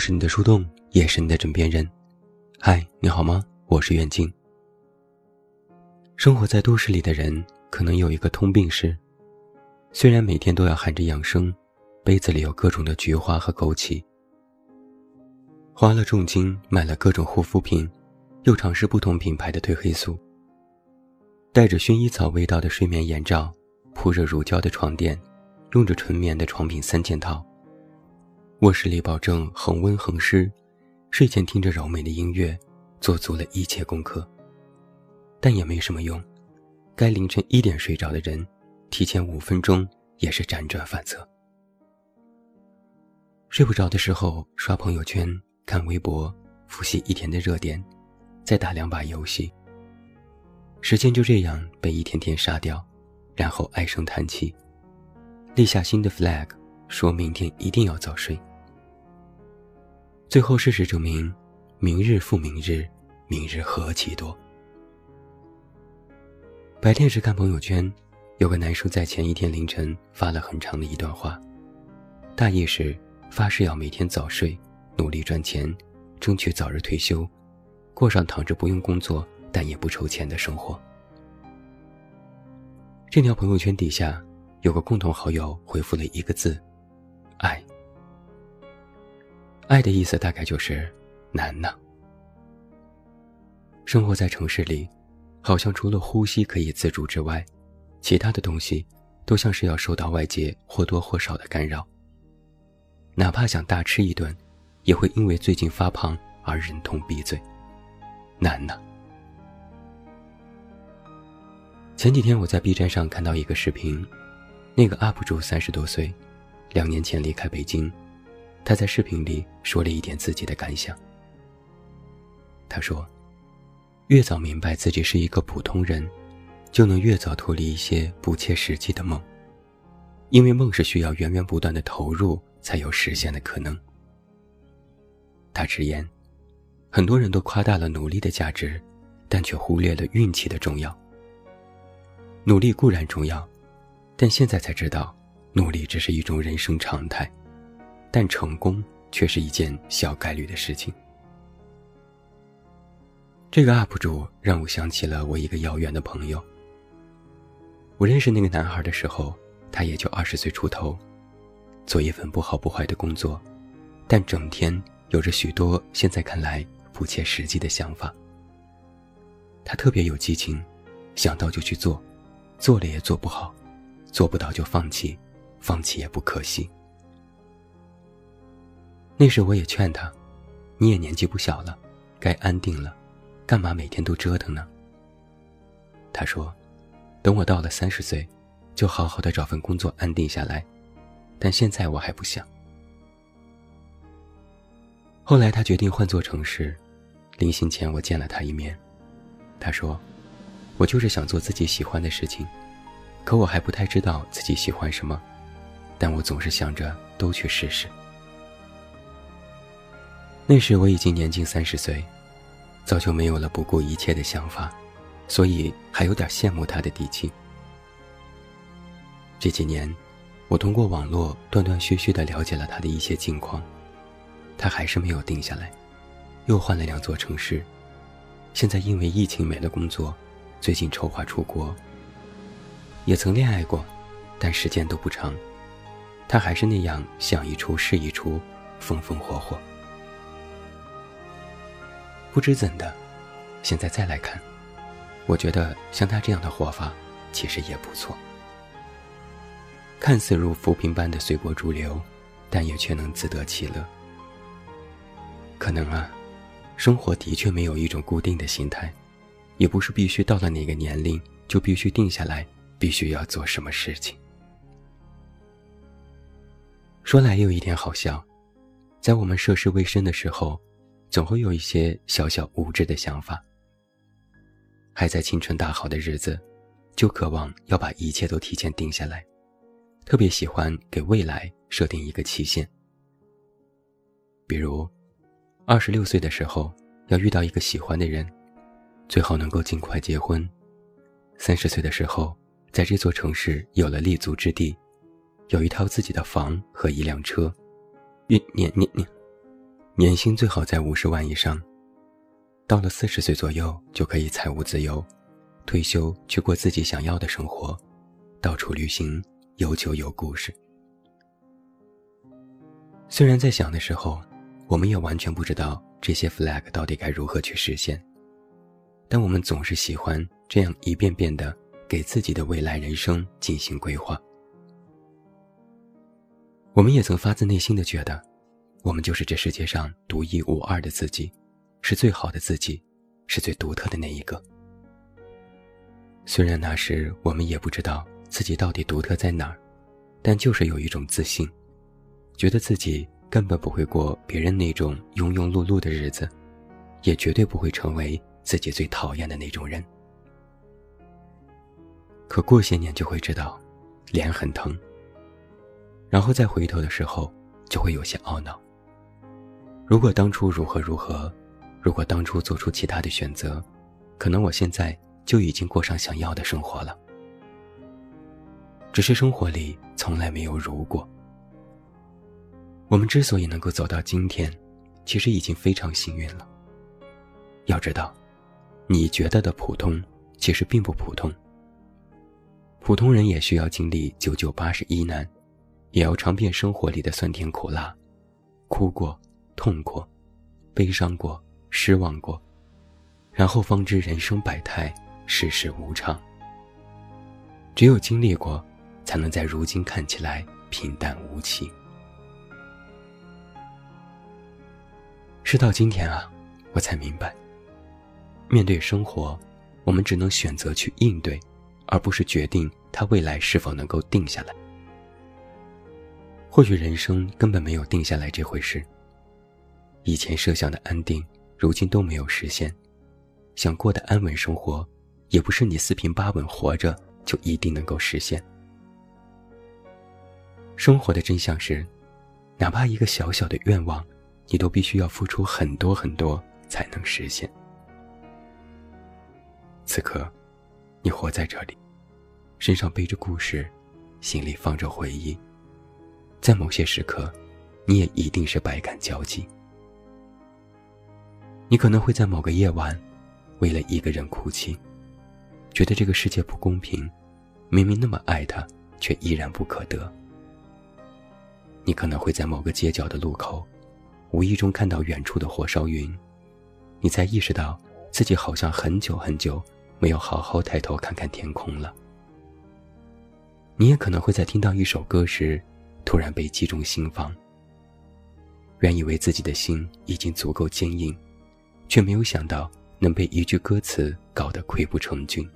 是你的树洞，也是你的枕边人。嗨，你好吗？我是远近。生活在都市里的人，可能有一个通病是，虽然每天都要喊着养生，杯子里有各种的菊花和枸杞，花了重金买了各种护肤品，又尝试不同品牌的褪黑素，带着薰衣草味道的睡眠眼罩，铺着乳胶的床垫，用着纯棉的床品三件套。卧室里保证恒温恒湿，睡前听着柔美的音乐，做足了一切功课，但也没什么用。该凌晨一点睡着的人，提前五分钟也是辗转反侧。睡不着的时候，刷朋友圈、看微博，复习一天的热点，再打两把游戏。时间就这样被一天天杀掉，然后唉声叹气，立下新的 flag，说明天一定要早睡。最后，事实证明，明日复明日，明日何其多。白天时看朋友圈，有个男生在前一天凌晨发了很长的一段话，大意是发誓要每天早睡，努力赚钱，争取早日退休，过上躺着不用工作但也不愁钱的生活。这条朋友圈底下，有个共同好友回复了一个字：爱。爱的意思大概就是难呢。生活在城市里，好像除了呼吸可以自主之外，其他的东西都像是要受到外界或多或少的干扰。哪怕想大吃一顿，也会因为最近发胖而忍痛闭嘴，难呢。前几天我在 B 站上看到一个视频，那个 UP 主三十多岁，两年前离开北京。他在视频里说了一点自己的感想。他说：“越早明白自己是一个普通人，就能越早脱离一些不切实际的梦，因为梦是需要源源不断的投入才有实现的可能。”他直言：“很多人都夸大了努力的价值，但却忽略了运气的重要。努力固然重要，但现在才知道，努力只是一种人生常态。”但成功却是一件小概率的事情。这个 UP 主让我想起了我一个遥远的朋友。我认识那个男孩的时候，他也就二十岁出头，做一份不好不坏的工作，但整天有着许多现在看来不切实际的想法。他特别有激情，想到就去做，做了也做不好，做不到就放弃，放弃也不可惜。那时我也劝他，你也年纪不小了，该安定了，干嘛每天都折腾呢？他说，等我到了三十岁，就好好的找份工作安定下来，但现在我还不想。后来他决定换座城市，临行前我见了他一面，他说，我就是想做自己喜欢的事情，可我还不太知道自己喜欢什么，但我总是想着都去试试。那时我已经年近三十岁，早就没有了不顾一切的想法，所以还有点羡慕他的底气。这几年，我通过网络断断续续的了解了他的一些近况，他还是没有定下来，又换了两座城市，现在因为疫情没了工作，最近筹划出国。也曾恋爱过，但时间都不长，他还是那样想一出是一出，风风火火。不知怎的，现在再来看，我觉得像他这样的活法其实也不错。看似如浮萍般的随波逐流，但也却能自得其乐。可能啊，生活的确没有一种固定的心态，也不是必须到了哪个年龄就必须定下来，必须要做什么事情。说来又一点好笑，在我们涉世未深的时候。总会有一些小小无知的想法。还在青春大好的日子，就渴望要把一切都提前定下来，特别喜欢给未来设定一个期限。比如，二十六岁的时候要遇到一个喜欢的人，最好能够尽快结婚；三十岁的时候，在这座城市有了立足之地，有一套自己的房和一辆车。你你你你年薪最好在五十万以上。到了四十岁左右就可以财务自由，退休去过自己想要的生活，到处旅行，有酒有故事。虽然在想的时候，我们也完全不知道这些 flag 到底该如何去实现，但我们总是喜欢这样一遍遍的给自己的未来人生进行规划。我们也曾发自内心的觉得，我们就是这世界上独一无二的自己，是最好的自己，是最独特的那一个。虽然那时我们也不知道自己到底独特在哪儿，但就是有一种自信。觉得自己根本不会过别人那种庸庸碌碌的日子，也绝对不会成为自己最讨厌的那种人。可过些年就会知道，脸很疼。然后再回头的时候，就会有些懊恼。如果当初如何如何，如果当初做出其他的选择，可能我现在就已经过上想要的生活了。只是生活里从来没有如果。我们之所以能够走到今天，其实已经非常幸运了。要知道，你觉得的普通，其实并不普通。普通人也需要经历九九八十一难，也要尝遍生活里的酸甜苦辣，哭过，痛过，悲伤过，失望过，然后方知人生百态，世事无常。只有经历过，才能在如今看起来平淡无奇。事到今天啊，我才明白，面对生活，我们只能选择去应对，而不是决定它未来是否能够定下来。或许人生根本没有定下来这回事。以前设想的安定，如今都没有实现；想过的安稳生活，也不是你四平八稳活着就一定能够实现。生活的真相是，哪怕一个小小的愿望。你都必须要付出很多很多才能实现。此刻，你活在这里，身上背着故事，心里放着回忆。在某些时刻，你也一定是百感交集。你可能会在某个夜晚，为了一个人哭泣，觉得这个世界不公平，明明那么爱他，却依然不可得。你可能会在某个街角的路口。无意中看到远处的火烧云，你才意识到自己好像很久很久没有好好抬头看看天空了。你也可能会在听到一首歌时，突然被击中心房。原以为自己的心已经足够坚硬，却没有想到能被一句歌词搞得溃不成军。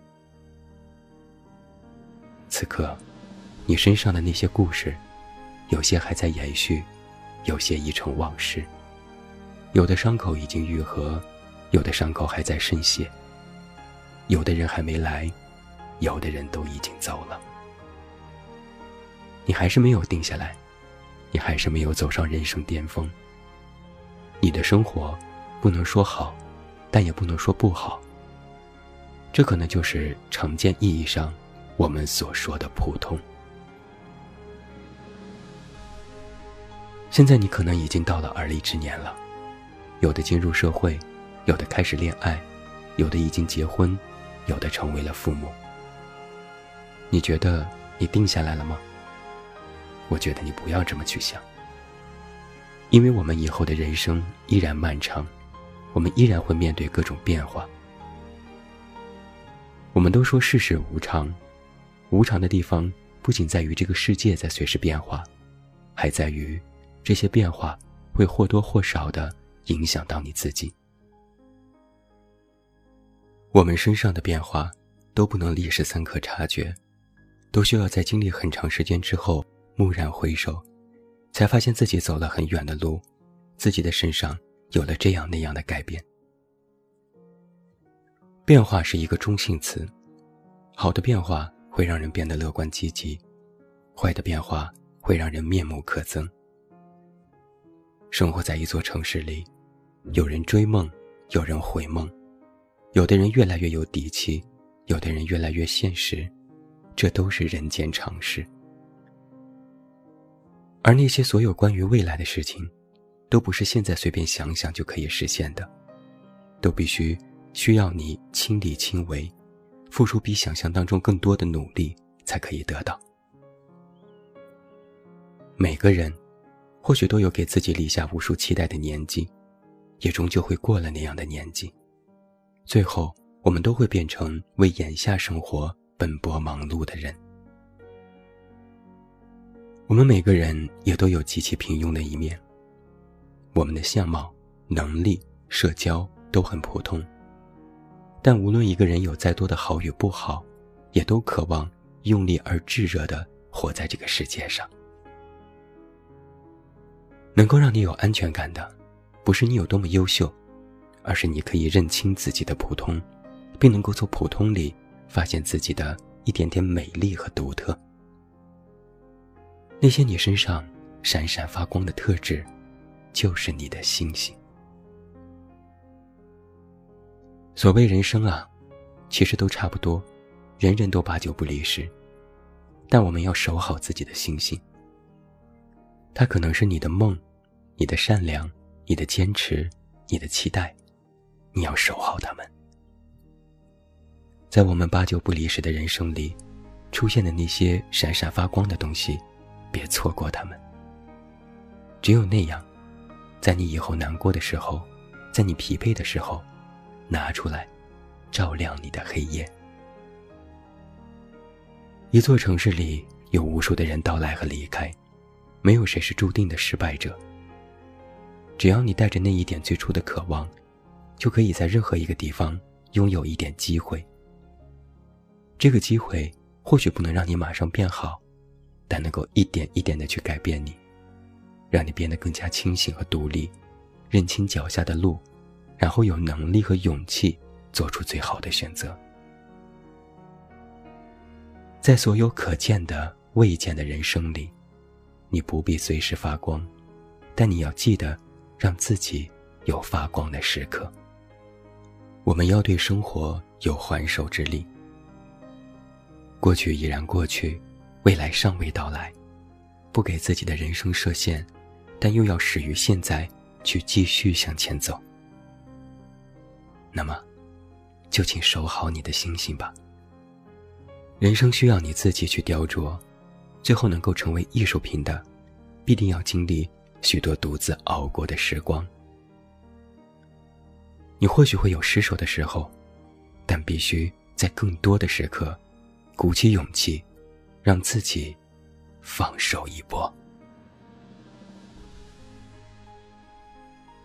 此刻，你身上的那些故事，有些还在延续。有些已成往事，有的伤口已经愈合，有的伤口还在渗血。有的人还没来，有的人都已经走了。你还是没有定下来，你还是没有走上人生巅峰。你的生活不能说好，但也不能说不好。这可能就是常见意义上我们所说的普通。现在你可能已经到了而立之年了，有的进入社会，有的开始恋爱，有的已经结婚，有的成为了父母。你觉得你定下来了吗？我觉得你不要这么去想，因为我们以后的人生依然漫长，我们依然会面对各种变化。我们都说世事无常，无常的地方不仅在于这个世界在随时变化，还在于。这些变化会或多或少的影响到你自己。我们身上的变化都不能立时三刻察觉，都需要在经历很长时间之后蓦然回首，才发现自己走了很远的路，自己的身上有了这样那样的改变。变化是一个中性词，好的变化会让人变得乐观积极，坏的变化会让人面目可憎。生活在一座城市里，有人追梦，有人回梦，有的人越来越有底气，有的人越来越现实，这都是人间常事。而那些所有关于未来的事情，都不是现在随便想想就可以实现的，都必须需要你亲力亲为，付出比想象当中更多的努力才可以得到。每个人，或许都有给自己立下无数期待的年纪，也终究会过了那样的年纪，最后我们都会变成为眼下生活奔波忙碌的人。我们每个人也都有极其平庸的一面。我们的相貌、能力、社交都很普通，但无论一个人有再多的好与不好，也都渴望用力而炙热的活在这个世界上。能够让你有安全感的，不是你有多么优秀，而是你可以认清自己的普通，并能够从普通里发现自己的一点点美丽和独特。那些你身上闪闪发光的特质。就是你的星星。所谓人生啊，其实都差不多，人人都八九不离十，但我们要守好自己的星星。它可能是你的梦，你的善良，你的坚持，你的期待，你要守好它们。在我们八九不离十的人生里，出现的那些闪闪发光的东西，别错过它们。只有那样。在你以后难过的时候，在你疲惫的时候，拿出来，照亮你的黑夜。一座城市里有无数的人到来和离开，没有谁是注定的失败者。只要你带着那一点最初的渴望，就可以在任何一个地方拥有一点机会。这个机会或许不能让你马上变好，但能够一点一点的去改变你。让你变得更加清醒和独立，认清脚下的路，然后有能力和勇气做出最好的选择。在所有可见的、未见的人生里，你不必随时发光，但你要记得让自己有发光的时刻。我们要对生活有还手之力。过去已然过去，未来尚未到来，不给自己的人生设限。但又要始于现在，去继续向前走。那么，就请守好你的星星吧。人生需要你自己去雕琢，最后能够成为艺术品的，必定要经历许多独自熬过的时光。你或许会有失手的时候，但必须在更多的时刻，鼓起勇气，让自己放手一搏。